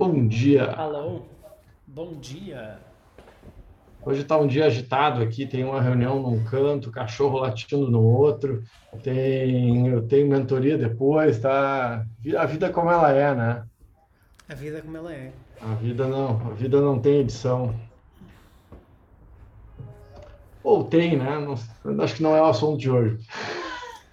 Bom dia. Alô, bom dia. Hoje está um dia agitado aqui, tem uma reunião num canto, cachorro latindo no outro, tem, eu tenho mentoria depois, tá? A vida como ela é, né? A vida como ela é. A vida não, a vida não tem edição. Ou tem, né? Não, acho que não é o assunto de hoje.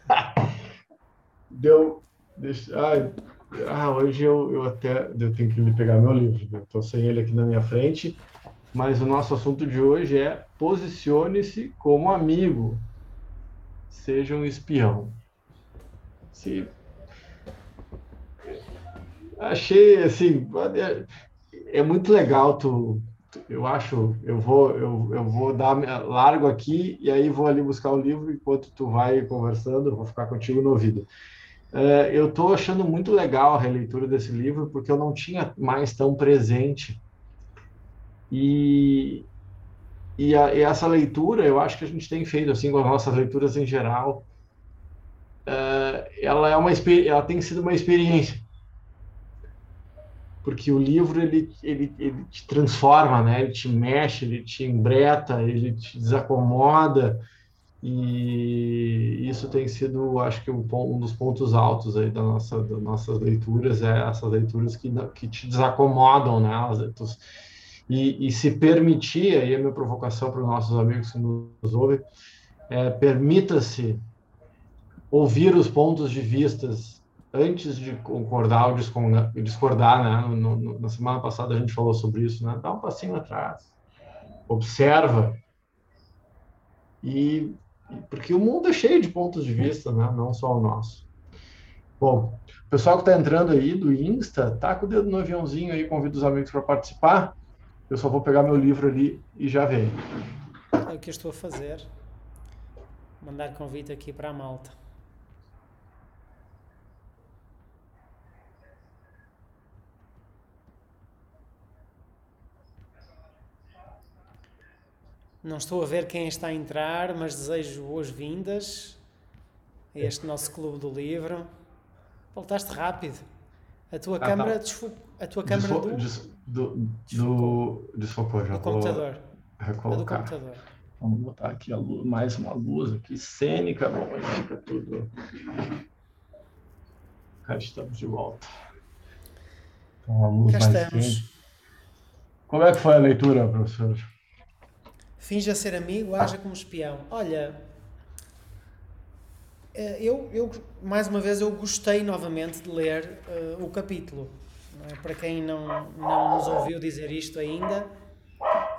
Deu. Deixa, ah, ah, hoje eu, eu até eu tenho que pegar meu livro, estou sem ele aqui na minha frente, mas o nosso assunto de hoje é posicione-se como amigo, seja um espião. Se achei assim, é, é muito legal tu eu acho, eu vou, eu, eu vou dar largo aqui e aí vou ali buscar o livro enquanto tu vai conversando, vou ficar contigo no ouvido. É, eu estou achando muito legal a releitura desse livro porque eu não tinha mais tão presente. E e, a, e essa leitura eu acho que a gente tem feito assim com as nossas leituras em geral, é, ela é uma ela tem sido uma experiência. Porque o livro ele, ele, ele te transforma, né? Ele te mexe, ele te embreta, ele te desacomoda e isso tem sido, acho que um, um dos pontos altos aí da nossa, das nossas leituras é essas leituras que, que te desacomodam, né? E, e se permitir, aí a minha provocação para os nossos amigos que nos ouvem, é, permita-se ouvir os pontos de vistas antes de concordar ou discordar, né? No, no, na semana passada a gente falou sobre isso, né? Dá um passinho atrás, observa e porque o mundo é cheio de pontos de vista, né? Não só o nosso. Bom, o pessoal que está entrando aí do Insta, tá com o dedo no aviãozinho aí, convido os amigos para participar. Eu só vou pegar meu livro ali e já venho. É o que eu estou a fazer. Mandar convite aqui para a malta. Não estou a ver quem está a entrar, mas desejo boas-vindas a este nosso clube do livro. Voltaste rápido. A tua ah, câmara, tá. a tua câmara Desfo... do... Des... do... do... desfocou já. Do computador. Recolocar. do computador. Vamos botar aqui a luz, mais uma luz aqui, cênica, vamos fica tudo. Cá estamos de volta. Então, uma luz Cá mais estamos. quente. Como é que foi a leitura, professor? Finja ser amigo, haja como espião. Olha, eh, eu, eu mais uma vez eu gostei novamente de ler uh, o capítulo. É? Para quem não, não nos ouviu dizer isto ainda,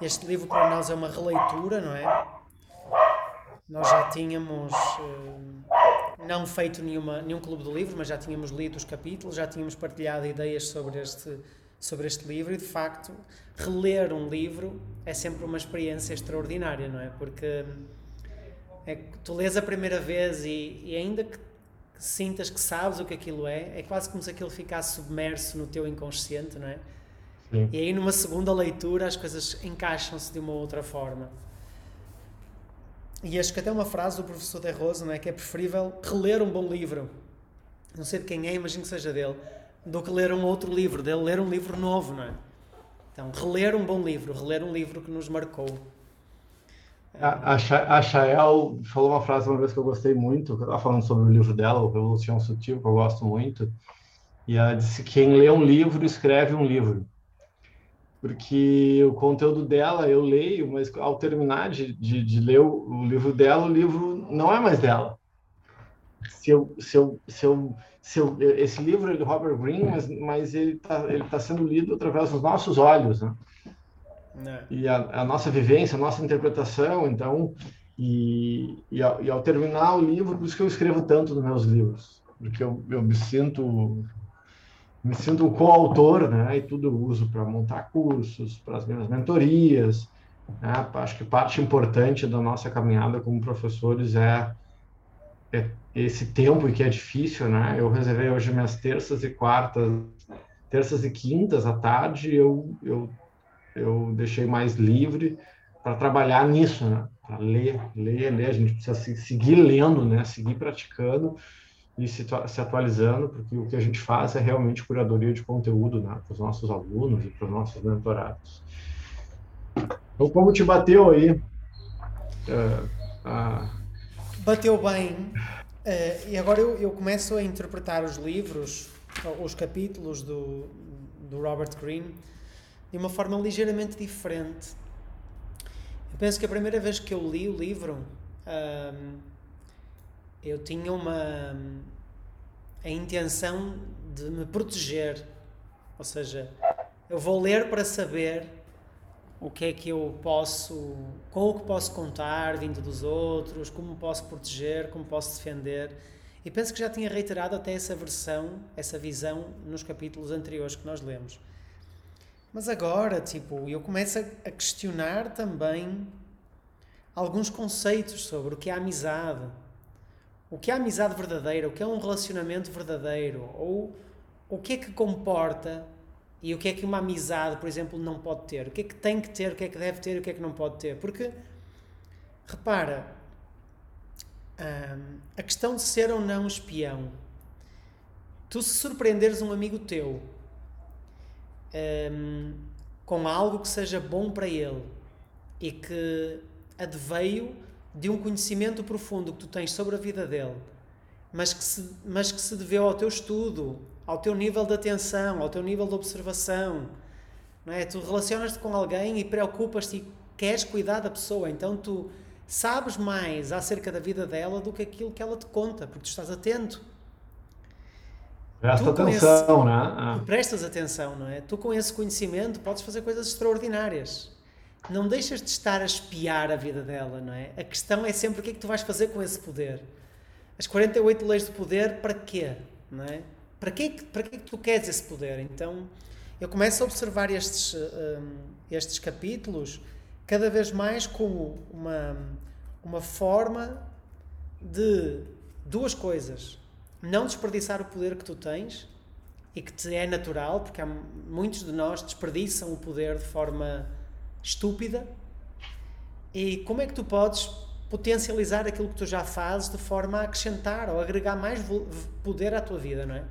este livro para nós é uma releitura, não é? Nós já tínhamos uh, não feito nenhuma, nenhum clube do livro, mas já tínhamos lido os capítulos, já tínhamos partilhado ideias sobre este sobre este livro e de facto reler um livro é sempre uma experiência extraordinária, não é? Porque é, tu lês a primeira vez e, e ainda que, que, sintas que sabes o que aquilo é, é quase como se aquilo ficasse submerso no teu inconsciente, não é? Sim. E aí numa segunda leitura as coisas encaixam-se de uma outra forma. E acho que até uma frase do professor De Rosa, não é? Que é preferível reler um bom livro. Não sei de quem é, imagino que seja dele do que ler um outro livro, dele ler um livro novo, não é? Então, reler um bom livro, reler um livro que nos marcou. A, Chael falou uma frase uma vez que eu gostei muito, estava falando sobre o livro dela, o Revolução Sutil, que eu gosto muito, e ela disse que quem lê um livro escreve um livro. Porque o conteúdo dela eu leio, mas ao terminar de, de, de ler o, o livro dela, o livro não é mais dela. Se eu, se eu, se eu seu, esse livro é do Robert Greene, mas, mas ele está ele tá sendo lido através dos nossos olhos, né? É. E a, a, nossa vivência, a nossa interpretação, então, e, e, ao, e, ao, terminar o livro, por isso que eu escrevo tanto nos meus livros, porque eu, eu me sinto me sinto um coautor, né? E tudo eu uso para montar cursos, para as minhas mentorias. Né? Acho que parte importante da nossa caminhada como professores é é esse tempo que é difícil, né? Eu reservei hoje minhas terças e quartas, terças e quintas à tarde, eu eu eu deixei mais livre para trabalhar nisso, né? Para ler, ler, ler. A gente precisa seguir lendo, né? Seguir praticando ir se, se atualizando, porque o que a gente faz é realmente curadoria de conteúdo né, para os nossos alunos e para os nossos mentorados. Então, como te bateu aí? Uh, uh... Bateu bem. Uh, e agora eu, eu começo a interpretar os livros, os capítulos do, do Robert Greene, de uma forma ligeiramente diferente. Eu penso que a primeira vez que eu li o livro, um, eu tinha uma a intenção de me proteger. Ou seja, eu vou ler para saber o que é que eu posso, com o que posso contar vindo dos outros, como posso proteger, como posso defender. E penso que já tinha reiterado até essa versão, essa visão nos capítulos anteriores que nós lemos. Mas agora, tipo, eu começo a questionar também alguns conceitos sobre o que é amizade, o que é amizade verdadeira, o que é um relacionamento verdadeiro, ou o que é que comporta e o que é que uma amizade, por exemplo, não pode ter, o que é que tem que ter, o que é que deve ter? O que é que não pode ter. Porque, repara, hum, a questão de ser ou não espião, tu se surpreenderes um amigo teu hum, com algo que seja bom para ele e que adveio de um conhecimento profundo que tu tens sobre a vida dele, mas que se, mas que se deveu ao teu estudo, ao teu nível de atenção, ao teu nível de observação. Não é? Tu relacionas-te com alguém e preocupas-te e queres cuidar da pessoa, então tu sabes mais acerca da vida dela do que aquilo que ela te conta, porque tu estás atento. Presta atenção, esse, né? Ah. prestas atenção, não é? Tu com esse conhecimento podes fazer coisas extraordinárias não deixas de estar a espiar a vida dela, não é? A questão é sempre o que é que tu vais fazer com esse poder. As 48 leis do poder, para quê? Não é? Para que, para que tu queres esse poder? Então, eu começo a observar estes, um, estes capítulos cada vez mais como uma, uma forma de duas coisas. Não desperdiçar o poder que tu tens e que te é natural, porque há, muitos de nós desperdiçam o poder de forma estúpida. E como é que tu podes potencializar aquilo que tu já fazes de forma a acrescentar ou agregar mais poder à tua vida, não é?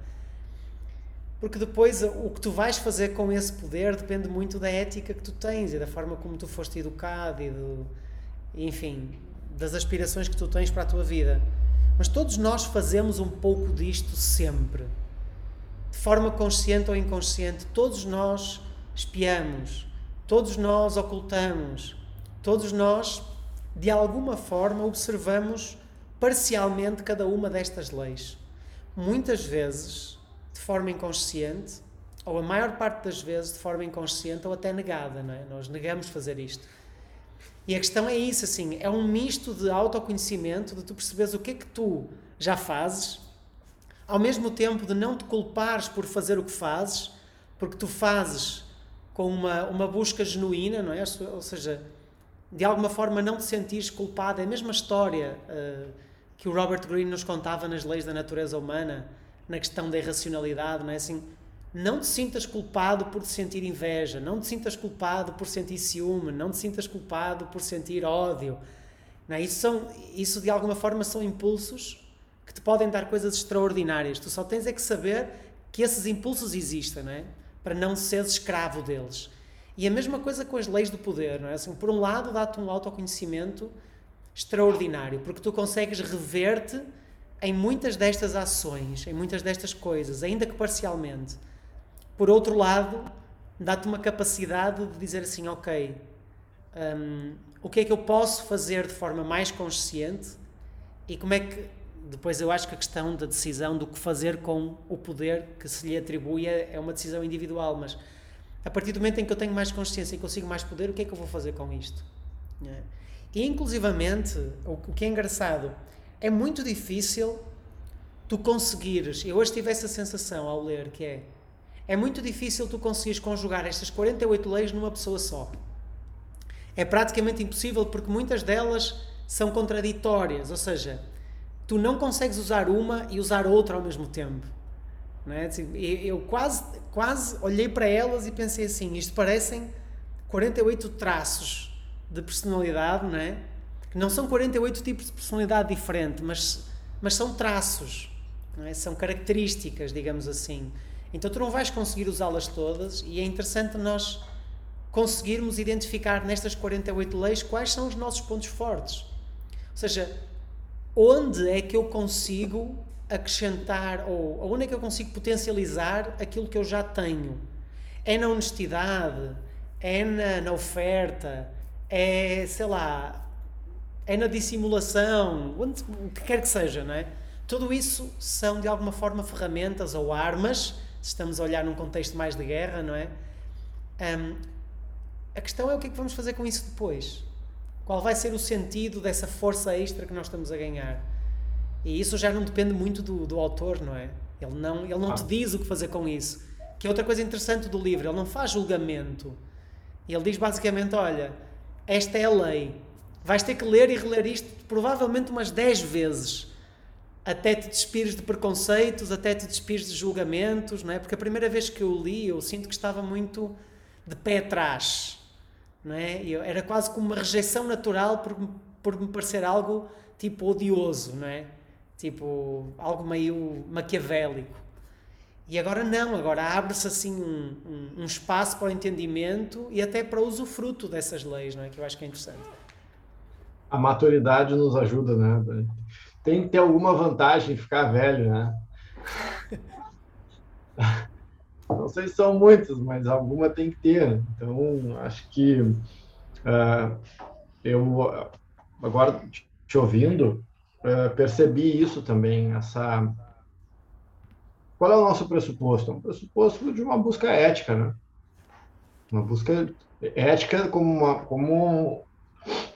Porque depois o que tu vais fazer com esse poder depende muito da ética que tu tens e da forma como tu foste educado e do, enfim, das aspirações que tu tens para a tua vida. Mas todos nós fazemos um pouco disto sempre. De forma consciente ou inconsciente, todos nós espiamos, Todos nós ocultamos, todos nós, de alguma forma, observamos parcialmente cada uma destas leis. Muitas vezes, de forma inconsciente, ou a maior parte das vezes de forma inconsciente ou até negada, não é? Nós negamos fazer isto. E a questão é isso, assim, é um misto de autoconhecimento, de tu perceberes o que é que tu já fazes, ao mesmo tempo de não te culpares por fazer o que fazes, porque tu fazes com uma, uma busca genuína, não é? Ou seja, de alguma forma não te sentires culpado. É a mesma história uh, que o Robert Greene nos contava nas leis da natureza humana, na questão da irracionalidade, não é? Assim, não te sintas culpado por te sentir inveja, não te sintas culpado por sentir ciúme, não te sintas culpado por sentir ódio. Não é? isso, são, isso de alguma forma são impulsos que te podem dar coisas extraordinárias. Tu só tens é que saber que esses impulsos existem, não é? para não seres escravo deles. E a mesma coisa com as leis do poder, não é? Assim, por um lado, dá-te um autoconhecimento extraordinário, porque tu consegues rever-te em muitas destas ações, em muitas destas coisas, ainda que parcialmente. Por outro lado, dá-te uma capacidade de dizer assim: ok, um, o que é que eu posso fazer de forma mais consciente e como é que depois eu acho que a questão da decisão do que fazer com o poder que se lhe atribui é, é uma decisão individual, mas a partir do momento em que eu tenho mais consciência e consigo mais poder, o que é que eu vou fazer com isto? É. E inclusivamente, o, que é engraçado, é muito difícil tu conseguires, eu hoje tive essa sensação ao ler, que é, é muito difícil tu conseguires conjugar estas 48 leis numa pessoa só. É praticamente impossível porque muitas delas são contraditórias, ou seja, tu não consegues usar uma e usar outra ao mesmo tempo. Não é? Assim, eu quase, quase olhei para elas e pensei assim: isto parecem 48 traços de personalidade, não é? Que não são 48 tipos de personalidade diferente, mas, mas são traços. é? são características, digamos assim. Então tu não vais conseguir usá-las todas e é interessante nós conseguirmos identificar nestas 48 leis quais são os nossos pontos fortes. Ou seja, onde é que eu consigo acrescentar ou onde é que eu consigo potencializar aquilo que eu já tenho? É na honestidade? É na, na oferta? É, sei lá, é na dissimulação? Onde, o que quer que seja, não é? Tudo isso são de alguma forma ferramentas ou armas, se estamos a olhar num contexto mais de guerra, não é? Um, a questão é o que é que vamos fazer com isso depois. Qual vai ser o sentido dessa força extra que nós estamos a ganhar? E isso já não depende muito do, do autor, não é? Ele não, ele não te ah. diz o que fazer com isso. Que é outra coisa interessante do livro, ele não faz julgamento. Ele diz basicamente: olha, esta é a lei. Vais ter que ler e reler isto provavelmente umas 10 vezes até te despires de preconceitos, até te despires de julgamentos, não é? Porque a primeira vez que eu li, eu sinto que estava muito de pé atrás, não é? Eu, era quase como uma rejeição natural por, por me parecer algo tipo odioso, não é? Tipo, algo meio maquiavélico. E agora não, agora abre-se assim um, um, um, espaço para o entendimento e até para o usufruto dessas leis, não é? Que eu acho que é interessante. A maturidade nos ajuda, né? Tem que ter alguma vantagem ficar velho, né? Não sei se são muitas, mas alguma tem que ter. Então, acho que uh, eu, agora te ouvindo, uh, percebi isso também, essa... Qual é o nosso pressuposto? Um pressuposto de uma busca ética, né? Uma busca ética como, uma, como,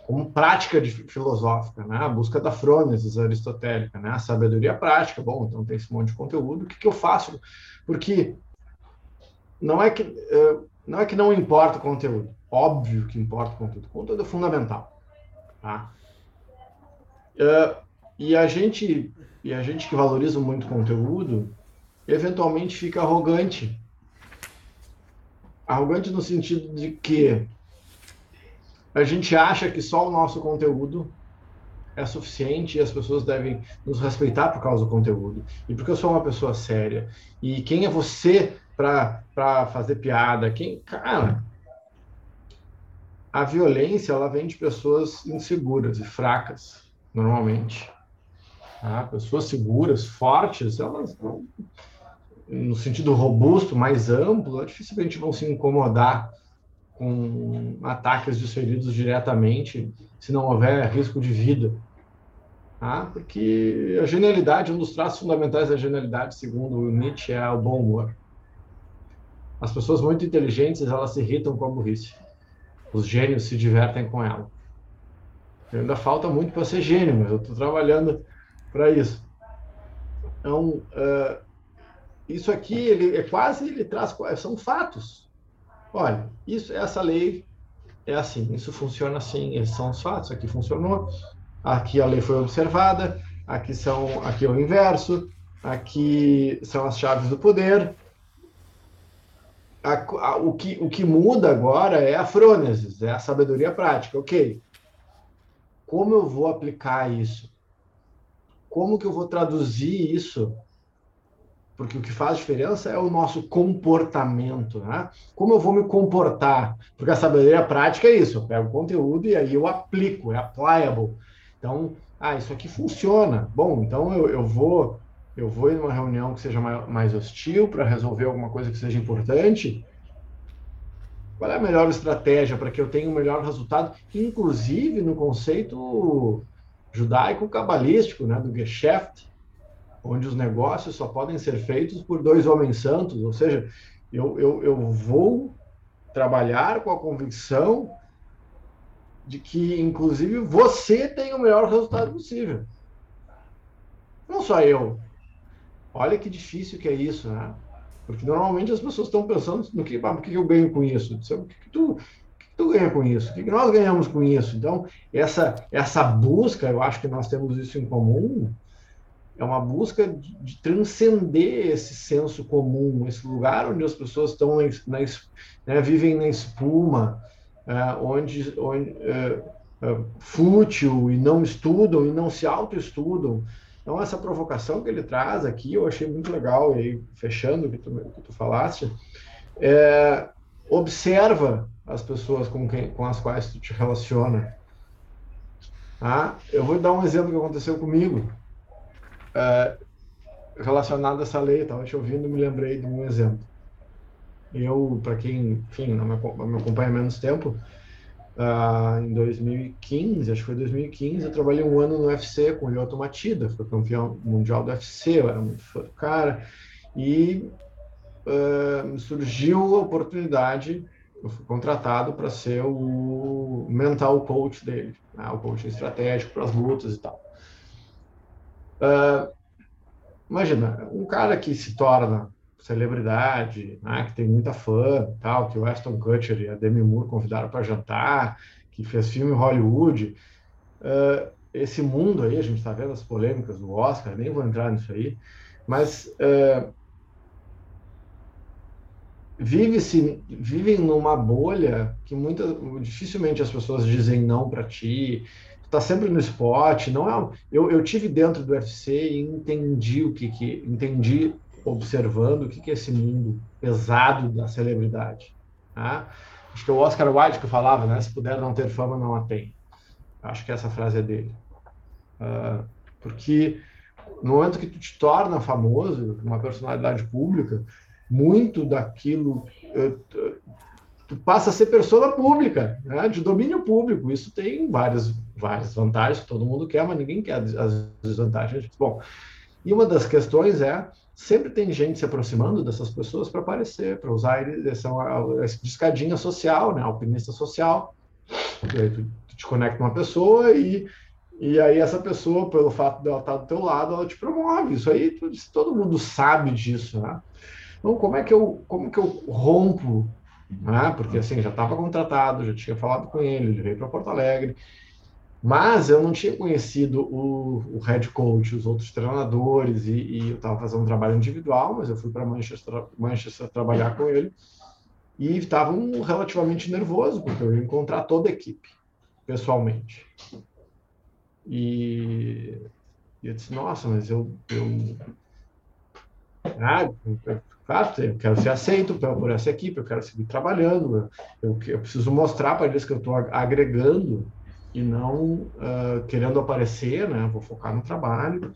como prática de, filosófica, né? A busca da frônesis aristotélica, né? A sabedoria prática. Bom, então tem esse monte de conteúdo. O que, que eu faço? Porque não é que uh, não é que não importa o conteúdo. Óbvio que importa o conteúdo. O conteúdo é fundamental. Tá? Uh, e a gente e a gente que valoriza muito conteúdo, eventualmente fica arrogante. Arrogante no sentido de que a gente acha que só o nosso conteúdo é suficiente e as pessoas devem nos respeitar por causa do conteúdo. E porque eu sou uma pessoa séria. E quem é você para fazer piada? Quem, cara, a violência ela vem de pessoas inseguras e fracas, normalmente. Tá? Pessoas seguras, fortes, elas no sentido robusto, mais amplo, dificilmente vão se incomodar com ataques de feridos diretamente, se não houver risco de vida. Tá? Porque a genialidade, um dos traços fundamentais da genialidade, segundo Nietzsche, é o bom humor. As pessoas muito inteligentes, elas se irritam com a burrice. Os gênios se divertem com ela. Ainda falta muito para ser gênio, mas eu estou trabalhando para isso. Então, uh, isso aqui ele é quase ele traz são fatos. Olha, isso essa lei é assim, isso funciona assim, esses são os fatos. Aqui funcionou, aqui a lei foi observada, aqui são aqui é o inverso, aqui são as chaves do poder. A, a, o, que, o que muda agora é a frônesis, é a sabedoria prática. Ok, como eu vou aplicar isso? Como que eu vou traduzir isso? Porque o que faz diferença é o nosso comportamento, né? Como eu vou me comportar? Porque a sabedoria prática é isso, eu pego o conteúdo e aí eu aplico, é applicable. Então, ah, isso aqui funciona. Bom, então eu, eu vou eu vou em uma reunião que seja mais hostil para resolver alguma coisa que seja importante. Qual é a melhor estratégia para que eu tenha o um melhor resultado, inclusive no conceito judaico-cabalístico, né, do Geschäft, onde os negócios só podem ser feitos por dois homens santos, ou seja, eu, eu, eu vou trabalhar com a convicção de que, inclusive, você tem o melhor resultado possível. Não só eu. Olha que difícil que é isso, né? Porque normalmente as pessoas estão pensando no que, ah, que eu ganho com isso? O que, que tu, tu ganha com isso? O que nós ganhamos com isso? Então, essa, essa busca, eu acho que nós temos isso em comum, é uma busca de, de transcender esse senso comum, esse lugar onde as pessoas estão na, né, vivem na espuma, uh, onde, onde uh, uh, fútil e não estudam e não se autoestudam Então, essa provocação que ele traz aqui, eu achei muito legal, e aí, fechando o que tu, que tu falaste, é, observa as pessoas com, quem, com as quais tu te relaciona. Tá? Eu vou dar um exemplo que aconteceu comigo, é, relacionado a essa lei, estava te ouvindo me lembrei de um exemplo. Eu, para quem, enfim, não me acompanha há menos tempo, Uh, em 2015, acho que foi 2015, eu trabalhei um ano no UFC com o Lyoto Matida, foi campeão mundial do UFC, eu era muito fã do cara, e surgiu a oportunidade, eu fui contratado para ser o mental coach dele, né, o coaching estratégico para as lutas e tal. Uh, imagina, um cara que se torna celebridade, né, que tem muita fã, tal, que o Aston Kutcher e a Demi Moore convidaram para jantar, que fez filme Hollywood. Uh, esse mundo aí, a gente está vendo as polêmicas do Oscar, nem vou entrar nisso aí, mas uh, vive-se vivem numa bolha que muita, dificilmente as pessoas dizem não para ti. Tá sempre no esporte, não é? Eu, eu tive dentro do UFC e entendi o que que entendi observando o que, é esse mundo pesado da celebridade. Tá? Acho que é o Oscar Wilde que falava, né? Se puder não ter fama, não a tem. Acho que essa frase é dele. Uh, porque no momento que tu te torna famoso, uma personalidade pública, muito daquilo uh, tu passa a ser pessoa pública, né? de domínio público. Isso tem várias, várias vantagens todo mundo quer, mas ninguém quer as desvantagens. Bom, e uma das questões é sempre tem gente se aproximando dessas pessoas para aparecer, para usar essa, essa escadinha social, né, alpinista social. Tu, tu, te conecta uma pessoa e, e aí essa pessoa, pelo fato dela estar do teu lado, ela te promove. Isso aí todo mundo sabe disso, né? Então, como é que eu, como que eu rompo? Né? Porque assim, já estava contratado, já tinha falado com ele, ele veio para Porto Alegre. Mas eu não tinha conhecido o, o head coach, os outros treinadores, e, e eu estava fazendo um trabalho individual, mas eu fui para Manchester, Manchester trabalhar com ele. E estava um, relativamente nervoso, porque eu ia encontrar toda a equipe, pessoalmente. E, e eu disse: Nossa, mas eu. eu ah, claro, eu quero ser aceito por essa equipe, eu quero seguir trabalhando, eu, eu preciso mostrar para eles que eu estou agregando e não uh, querendo aparecer, né? Vou focar no trabalho.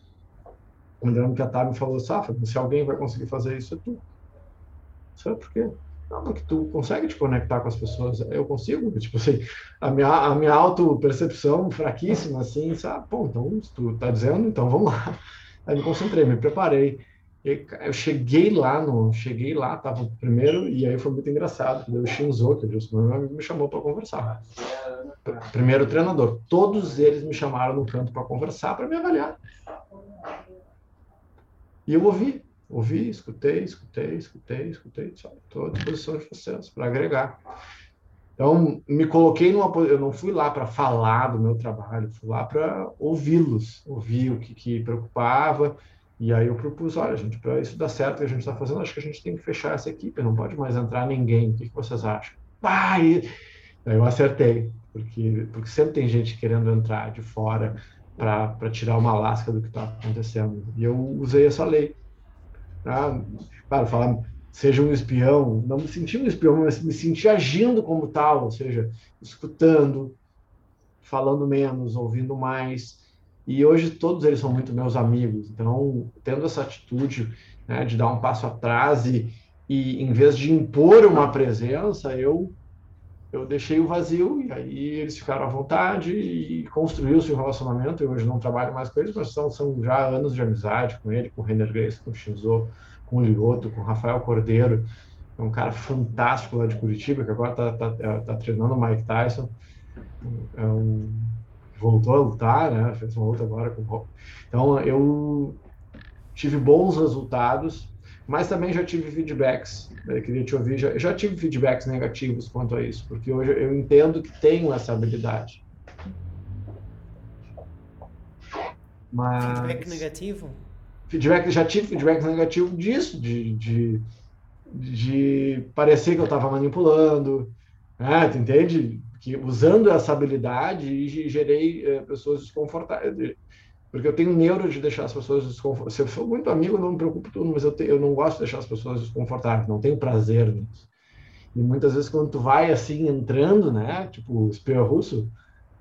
Lembrando que a Tabi falou, Safa, se alguém vai conseguir fazer isso, é tu. Sabe por quê? Não, porque tu consegue te conectar com as pessoas. Eu consigo, tipo assim, a minha, a minha auto-percepção fraquíssima, assim, sabe? Pô, então, se tu tá dizendo, então vamos lá. Aí me concentrei, me preparei. Eu cheguei lá, no, cheguei lá, tava primeiro, e aí foi muito engraçado, o Shinzo, que é o meu amigo, me chamou para conversar primeiro treinador. Todos eles me chamaram no canto para conversar, para me avaliar. E eu ouvi, ouvi, escutei, escutei, escutei, escutei. Estou à disposição de vocês para agregar. Então, me coloquei numa Eu não fui lá para falar do meu trabalho, fui lá para ouvi-los, ouvir o que, que preocupava. E aí eu propus: olha, gente, para isso dar certo que a gente está fazendo, acho que a gente tem que fechar essa equipe, não pode mais entrar ninguém. O que, que vocês acham? Pai! Aí eu acertei porque, porque sempre tem gente querendo entrar de fora para tirar uma lasca do que está acontecendo. E eu usei essa lei. Claro, falar seja um espião, não me senti um espião, mas me senti agindo como tal, ou seja, escutando, falando menos, ouvindo mais. E hoje todos eles são muito meus amigos. Então, tendo essa atitude né, de dar um passo atrás e, e, em vez de impor uma presença, eu eu deixei o vazio e aí eles ficaram à vontade e construiu-se um relacionamento. Eu hoje não trabalho mais com eles, mas são, são já anos de amizade com ele, com o Renner Grace, com o Shinzo, com o Lioto, com o Rafael Cordeiro, é um cara fantástico lá de Curitiba, que agora está tá, tá, tá treinando o Mike Tyson. É um, voltou a lutar, né? Fez uma luta agora com o Então, eu tive bons resultados mas também já tive feedbacks, eu queria te ouvir, já, já tive feedbacks negativos quanto a isso, porque hoje eu entendo que tenho essa habilidade. Mas... Feedback negativo? Feedback, já tive feedback negativo disso, de, de, de parecer que eu estava manipulando, né? tu entende? Que usando essa habilidade gerei é, pessoas desconfortáveis, Porque eu tenho neuro de deixar as pessoas desconfortáveis. Se eu sou muito amigo, não me preocupo tudo, mas eu, te, eu não gosto de deixar as pessoas desconfortáveis, não tenho prazer nisso. E muitas vezes quando tu vai assim entrando, né, tipo espião russo,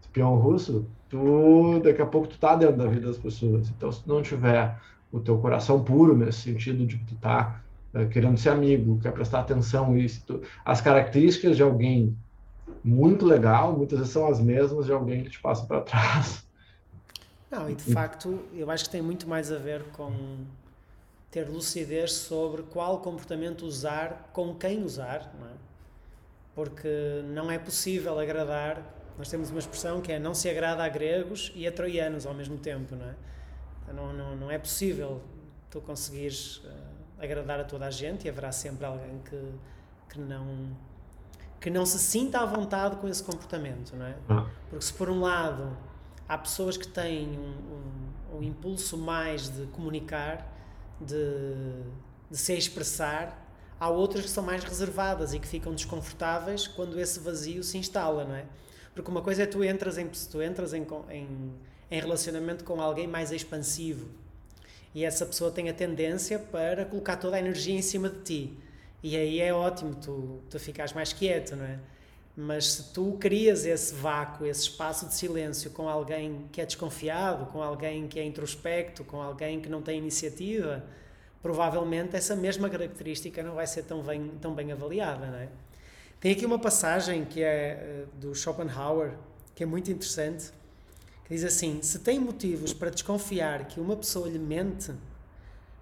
espião russo, tu daqui a pouco tu tá dentro da vida das pessoas. Então se tu não tiver o teu coração puro nesse sentido de que tu tá uh, querendo ser amigo, quer prestar atenção e tu, as características de alguém muito legal, muitas vezes são as mesmas de alguém que te passa para trás. Não, e de facto, eu acho que tem muito mais a ver com ter lucidez sobre qual comportamento usar, com quem usar, não é? Porque não é possível agradar. Nós temos uma expressão que é não se agrada a gregos e a troianos ao mesmo tempo, não é? Não, não, não é possível tu conseguires uh, agradar a toda a gente e haverá sempre alguém que, que não que não se sinta à vontade com esse comportamento, não é? Ah. Porque se por um lado há pessoas que têm um, um, um impulso mais de comunicar, de, de se expressar, há outras que são mais reservadas e que ficam desconfortáveis quando esse vazio se instala, não é? Porque uma coisa é tu entras em, tu entras em, em, em relacionamento com alguém mais expansivo e essa pessoa tem a tendência para colocar toda a energia em cima de ti e aí é ótimo tu, tu ficares mais quieto, não é? Mas se tu crias esse vácuo, esse espaço de silêncio com alguém que é desconfiado, com alguém que é introspecto, com alguém que não tem iniciativa, provavelmente essa mesma característica não vai ser tão bem, tão bem avaliada, não é? Tem aqui uma passagem que é eh, do Schopenhauer, que é muito interessante, que diz assim: Se tem motivos para desconfiar que uma pessoa lhe mente,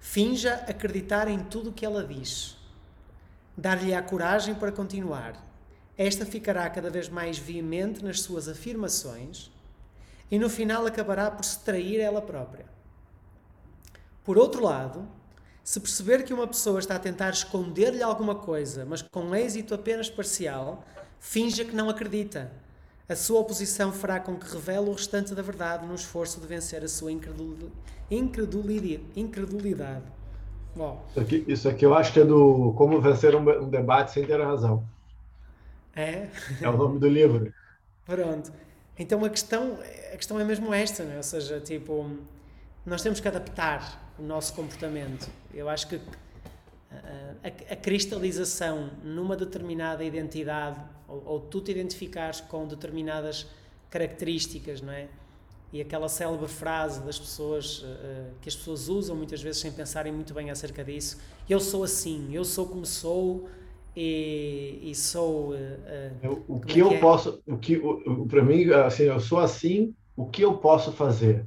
finja acreditar em tudo o que ela diz dar-lhe a coragem para continuar. Esta ficará cada vez mais veemente nas suas afirmações e no final acabará por se trair ela própria. Por outro lado, se perceber que uma pessoa está a tentar esconder-lhe alguma coisa, mas com êxito apenas parcial, finja que não acredita. A sua oposição fará com que revele o restante da verdade no esforço de vencer a sua incredulidade. Bom. Isso aqui, isso aqui eu acho que é do Como Vencer um, um Debate Sem Ter Razão. É? É o nome do livro. Pronto. Então a questão, a questão é mesmo esta, né? ou seja, tipo, nós temos que adaptar o nosso comportamento. Eu acho que a, a, a cristalização numa determinada identidade, ou, ou tu te identificares com determinadas características, não é? E aquela célebre frase das pessoas uh, que as pessoas usam muitas vezes sem pensarem muito bem acerca disso eu sou assim eu sou como sou e, e sou uh, o que é eu é? posso o que para mim assim eu sou assim o que eu posso fazer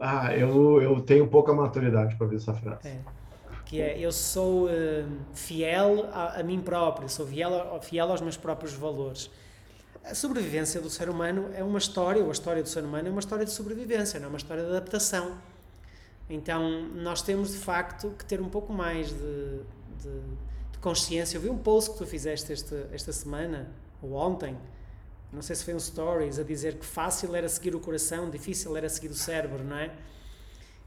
ah eu eu tenho pouca maturidade para ver essa frase é. que é eu sou fiel a, a, mim próprio sou fiel fiel aos meus próprios valores a sobrevivência do ser humano é uma história, ou a história do ser humano é uma história de sobrevivência, não é uma história de adaptação. Então, nós temos de facto que ter um pouco mais de, de, de consciência. Eu vi um post que tu fizeste esta, esta semana, ou ontem, não sei se foi um stories, a dizer que fácil era seguir o coração, difícil era seguir o cérebro, não é?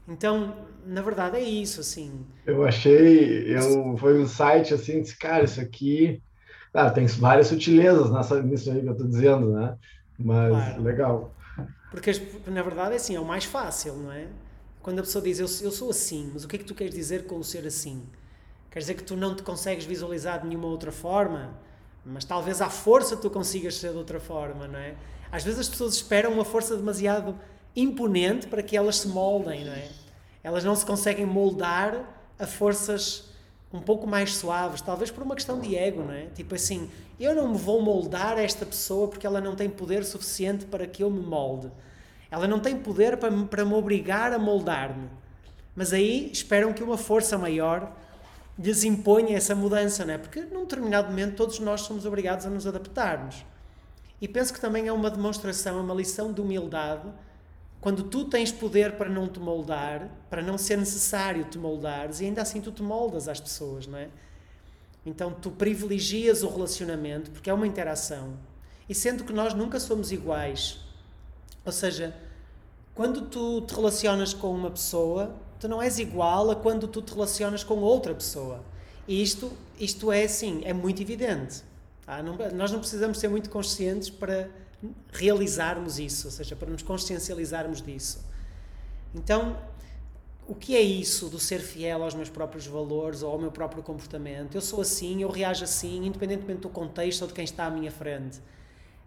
Então, na verdade é isso, assim. Eu achei, eu, foi um site assim, disse, cara, isso aqui tem várias sutilezas nessa, nisso aí que eu estou dizendo, né? Mas claro. legal. Porque, na verdade, é assim, é o mais fácil, não é? Quando a pessoa diz, eu, eu sou assim, mas o que é que tu queres dizer com o ser assim? Quer dizer que tu não te consegues visualizar de nenhuma outra forma? Mas talvez à força tu consigas ser de outra forma, não é? Às vezes as pessoas esperam uma força demasiado imponente para que elas se moldem, não é? Elas não se conseguem moldar a forças um pouco mais suaves, talvez por uma questão de ego, não é? Tipo assim, eu não me vou moldar a esta pessoa porque ela não tem poder suficiente para que eu me molde. Ela não tem poder para, para me obrigar a moldar-me. Mas aí esperam que uma força maior lhes imponha essa mudança, não é? Porque num determinado momento todos nós somos obrigados a nos adaptarmos. E penso que também é uma demonstração, é uma lição de humildade quando tu tens poder para não te moldar, para não ser necessário te moldares, e ainda assim tu te moldas às pessoas, não é? Então tu privilegias o relacionamento, porque é uma interação. E sendo que nós nunca somos iguais, ou seja, quando tu te relacionas com uma pessoa, tu não és igual a quando tu te relacionas com outra pessoa. E isto, isto é assim, é muito evidente. Tá? Não, nós não precisamos ser muito conscientes para realizarmos isso, ou seja, para nos consciencializarmos disso. Então, o que é isso do ser fiel aos meus próprios valores ou ao meu próprio comportamento? Eu sou assim, eu reajo assim, independentemente do contexto ou de quem está à minha frente.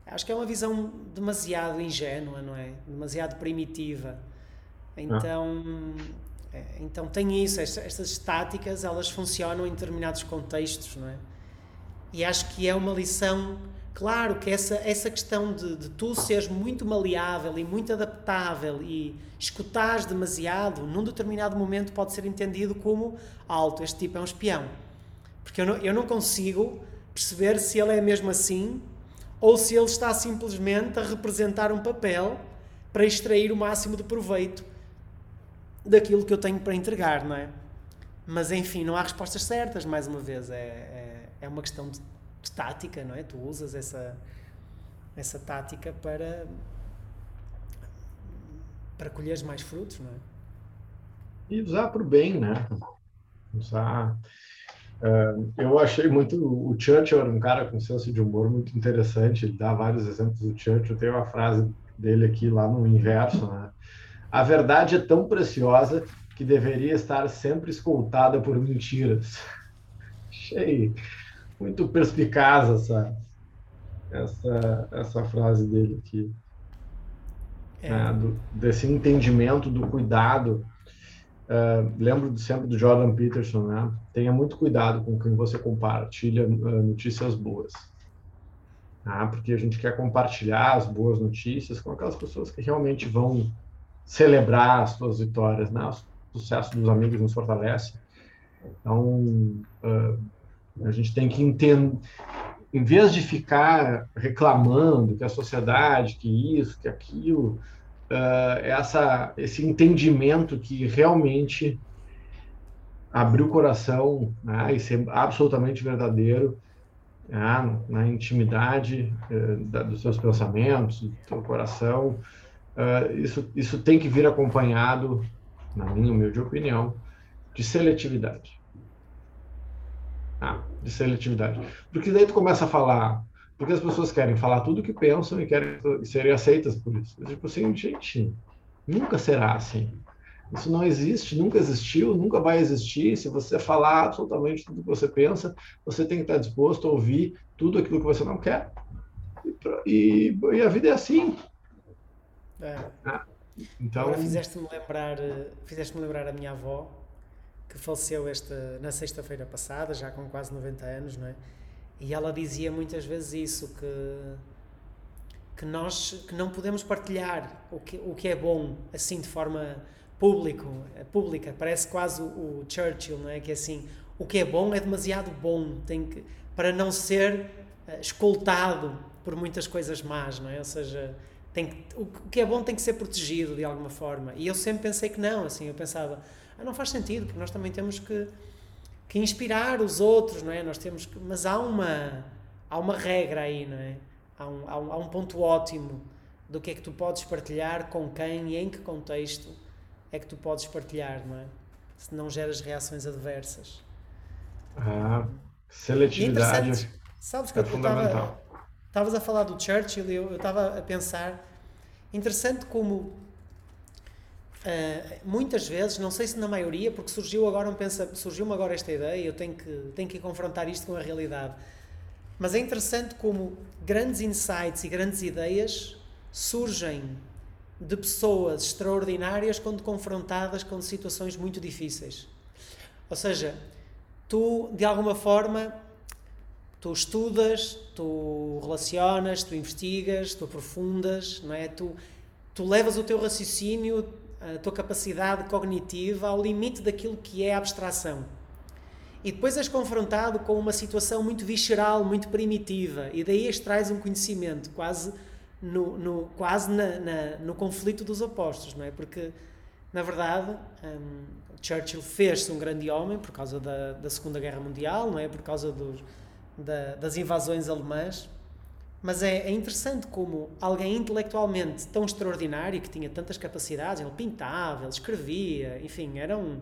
Acho que é uma visão demasiado ingênua, não é? Demasiado primitiva. Então, é, então tem isso, estas táticas, elas funcionam em determinados contextos, não é? E acho que é uma lição, claro que essa, essa questão de, de tu seres muito maleável e muito adaptável e escutares demasiado, num determinado momento pode ser entendido como alto, este tipo é um espião. Porque eu não, eu não consigo perceber se ele é mesmo assim ou se ele está simplesmente a representar um papel para extrair o máximo de proveito daquilo que eu tenho para entregar, não é? Mas enfim, não há respostas certas, mais uma vez. É, é, é uma questão de, de, tática, não é? Tu usas essa, essa tática para, para colheres mais frutos, não é? E usar para o bem, né? Usar. Uh, eu achei muito. O Churchill era um cara com senso de humor muito interessante. Ele dá vários exemplos do Churchill. Tem uma frase dele aqui lá no inverso, né? A verdade é tão preciosa que deveria estar sempre escoltada por mentiras. Achei muito perspicaz essa, essa, essa frase dele aqui. É. Né? Do, desse entendimento do cuidado. Uh, lembro sempre do Jordan Peterson, né? Tenha muito cuidado com quem você compartilha uh, notícias boas. Ah, porque a gente quer compartilhar as boas notícias com aquelas pessoas que realmente vão celebrar as suas vitórias, né? O sucesso dos amigos nos fortalece. Então, uh, a gente tem que entender, em vez de ficar reclamando que a sociedade, que isso, que aquilo, uh, essa, esse entendimento que realmente abrir o coração né, e ser absolutamente verdadeiro né, na intimidade uh, da, dos seus pensamentos, do seu coração, uh, isso, isso tem que vir acompanhado, na minha humilde opinião, de seletividade. Ah, de seletividade. Porque daí tu começa a falar, porque as pessoas querem falar tudo o que pensam e querem serem aceitas por isso. Tipo assim, gente, nunca será assim. Isso não existe, nunca existiu, nunca vai existir. Se você falar absolutamente tudo que você pensa, você tem que estar disposto a ouvir tudo aquilo que você não quer. E, e, e a vida é assim. É. Ah, então... Agora fizeste-me lembrar, fizeste lembrar a minha avó, que faleceu esta, na sexta-feira passada, já com quase 90 anos, não é? E ela dizia muitas vezes isso, que, que nós que não podemos partilhar o que, o que é bom, assim, de forma público, pública. Parece quase o, Churchill, não é? Que é assim, o que é bom é demasiado bom, tem que, para não ser uh, escoltado por muitas coisas más, não é? Ou seja, tem que, o que é bom tem que ser protegido de alguma forma. E eu sempre pensei que não, assim, eu pensava, não faz sentido, porque nós também temos que, que inspirar os outros, não é? Nós temos que, mas há uma, há uma regra aí, não é? Há um, há um, há um ponto ótimo do que é que tu podes partilhar, com quem e em que contexto é que tu podes partilhar, não é? Se não geras reações adversas. Ah, seletividade. Sabes que é eu estava Estavas a falar do Churchill e eu estava a pensar, interessante como uh, muitas vezes, não sei se na maioria, porque surgiu agora um pensa, surgiu-me agora esta ideia, eu tenho que, tenho que confrontar isto com a realidade. Mas é interessante como grandes insights e grandes ideias surgem de pessoas extraordinárias quando confrontadas com situações muito difíceis. Ou seja, tu de alguma forma tu estudas, tu relacionas, tu investigas, tu aprofundas, não é? Tu, tu levas o teu raciocínio, a tua capacidade cognitiva ao limite daquilo que é a abstração. E depois és confrontado com uma situação muito visceral, muito primitiva, e daí extrais um conhecimento quase no, no quase na, na, no conflito dos opostos, não é? Porque, na verdade, um, Churchill fez-se um grande homem por causa da, da Segunda Guerra Mundial, não é? Por causa dos da, das invasões alemãs, mas é, é, interessante como alguém intelectualmente tão extraordinário, que tinha tantas capacidades, ele pintava, ele escrevia, enfim, era um,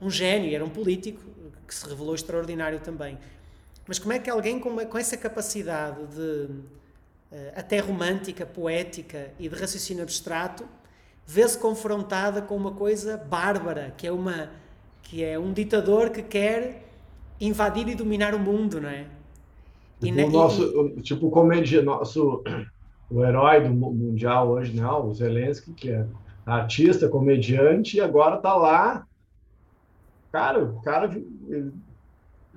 um gênio, era um político que se revelou extraordinário também. Mas como é que alguém com, com essa capacidade de, eh, até romântica, poética e de raciocínio abstrato, vê-se confrontada com uma coisa bárbara, que é uma que é um ditador que quer invadir e dominar o mundo, não é? Tipo, e, o nosso, e... tipo o comédia, nosso o herói do mundial hoje, né? O Zelensky, que é artista, comediante, e agora tá lá. Cara, o cara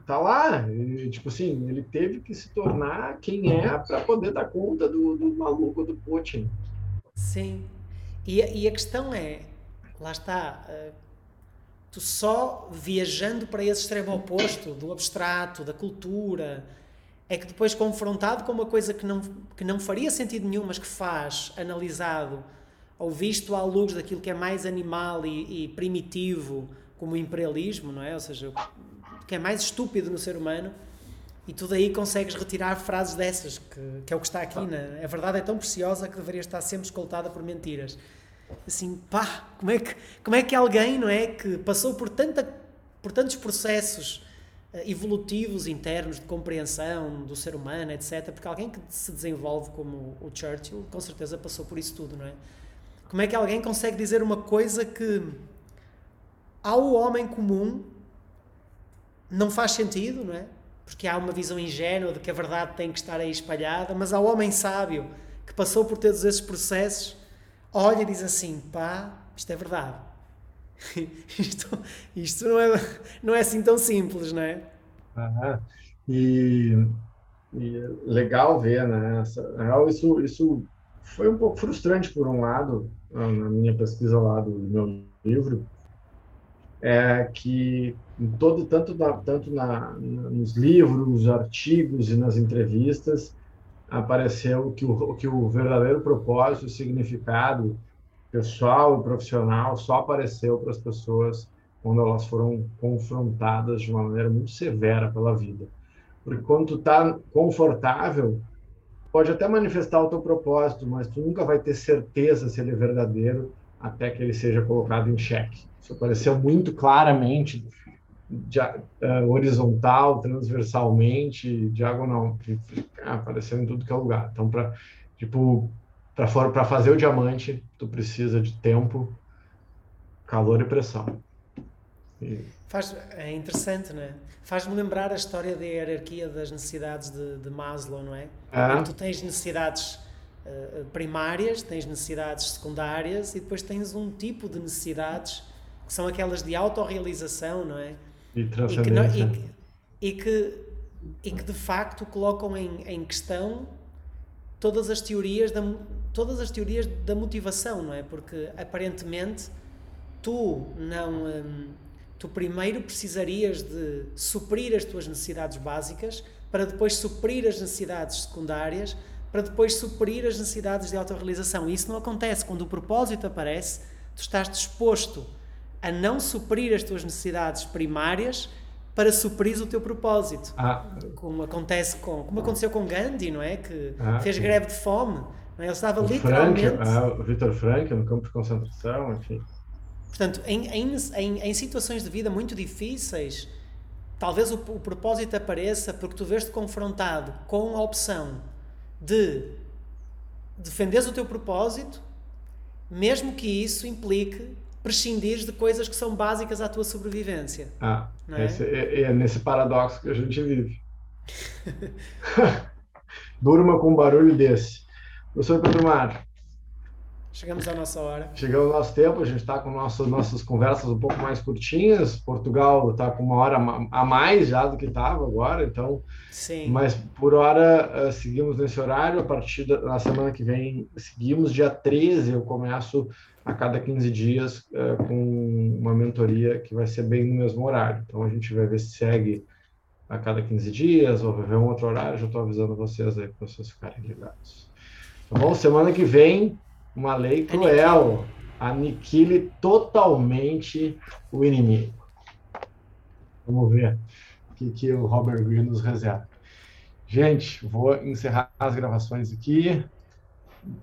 tá lá. Tipo assim, ele teve que se tornar quem é para poder dar conta do, do maluco do Putin. Sim. E, e a questão é, lá está, uh, tu só viajando para esse extremo oposto do abstrato, da cultura, é que depois confrontado com uma coisa que não, que não faria sentido nenhum, mas que faz, analisado ou visto à luz daquilo que é mais animal e, e primitivo, como o imperialismo, não é? Ou seja, o que é mais estúpido no ser humano, e tu daí consegues retirar frases dessas, que, que é o que está aqui. Na, a verdade é tão preciosa que deveria estar sempre escoltada por mentiras. Assim, pá, como é que, como é que alguém, não é, que passou por, tanta, por tantos processos evolutivos internos de compreensão do ser humano, etc. Porque alguém que se desenvolve como o Churchill, com certeza passou por isso tudo, não é? Como é que alguém consegue dizer uma coisa que ao homem comum não faz sentido, não é? Porque há uma visão ingênua de que a verdade tem que estar aí espalhada, mas ao homem sábio que passou por todos esses processos, olha e diz assim: pá, isto é verdade. isto, isto não, é, não é assim tão simples, não é? Ah, e, e legal ver, né? isso, isso foi um pouco frustrante, por um lado, na minha pesquisa lá do meu livro, é que todo tanto na, tanto na, nos livros, artigos e nas entrevistas apareceu que o, que o verdadeiro propósito, o significado pessoal e profissional só apareceu para as pessoas quando elas foram confrontadas de uma maneira muito severa pela vida. Porque quando tu está confortável, pode até manifestar o teu propósito, mas tu nunca vai ter certeza se ele é verdadeiro até que ele seja colocado em xeque. Isso apareceu muito claramente, de, uh, horizontal, transversalmente, diagonal, apareceu em tudo que é lugar. Então, para tipo, para fazer o diamante, tu precisa de tempo, calor e pressão. E... Faz, é interessante, não é? Faz-me lembrar a história da hierarquia das necessidades de, de Maslow, não é? é. Tu tens necessidades uh, primárias, tens necessidades secundárias e depois tens um tipo de necessidades que são aquelas de autorrealização, não é? E transcendência. E que, e, e que, e que de facto colocam em, em questão todas as teorias da todas as teorias da motivação, não é? Porque aparentemente tu não hum, tu primeiro precisarias de suprir as tuas necessidades básicas para depois suprir as necessidades secundárias, para depois suprir as necessidades de autorrealização. E isso não acontece. Quando o propósito aparece, tu estás disposto a não suprir as tuas necessidades primárias para suprir o teu propósito. Ah. Como acontece com, como aconteceu com Gandhi, não é? Que ah, fez greve de fome. É? Ele estava o literalmente. Frank, ah, o Victor Frank no campo de concentração, enfim. Portanto, em, em, em, em situações de vida muito difíceis, talvez o, o propósito apareça porque tu vês-te confrontado com a opção de defenderes o teu propósito, mesmo que isso implique prescindir de coisas que são básicas à tua sobrevivência. Ah, é? É, é? nesse paradoxo que a gente vive. Durma com um barulho desse. Professor Pedro Mar, Chegamos à nossa hora. Chegamos ao nosso tempo, a gente está com nosso, nossas conversas um pouco mais curtinhas. Portugal está com uma hora a mais já do que estava agora, então. Sim. Mas por hora uh, seguimos nesse horário. A partir da na semana que vem, seguimos. Dia 13, eu começo a cada 15 dias uh, com uma mentoria que vai ser bem no mesmo horário. Então a gente vai ver se segue a cada 15 dias ou vai ver um outro horário. Já estou avisando vocês aí para vocês ficarem ligados. Bom? Semana que vem uma lei cruel, aniquile totalmente o inimigo. Vamos ver o que, que o Robert Greene nos reserva. Gente, vou encerrar as gravações aqui.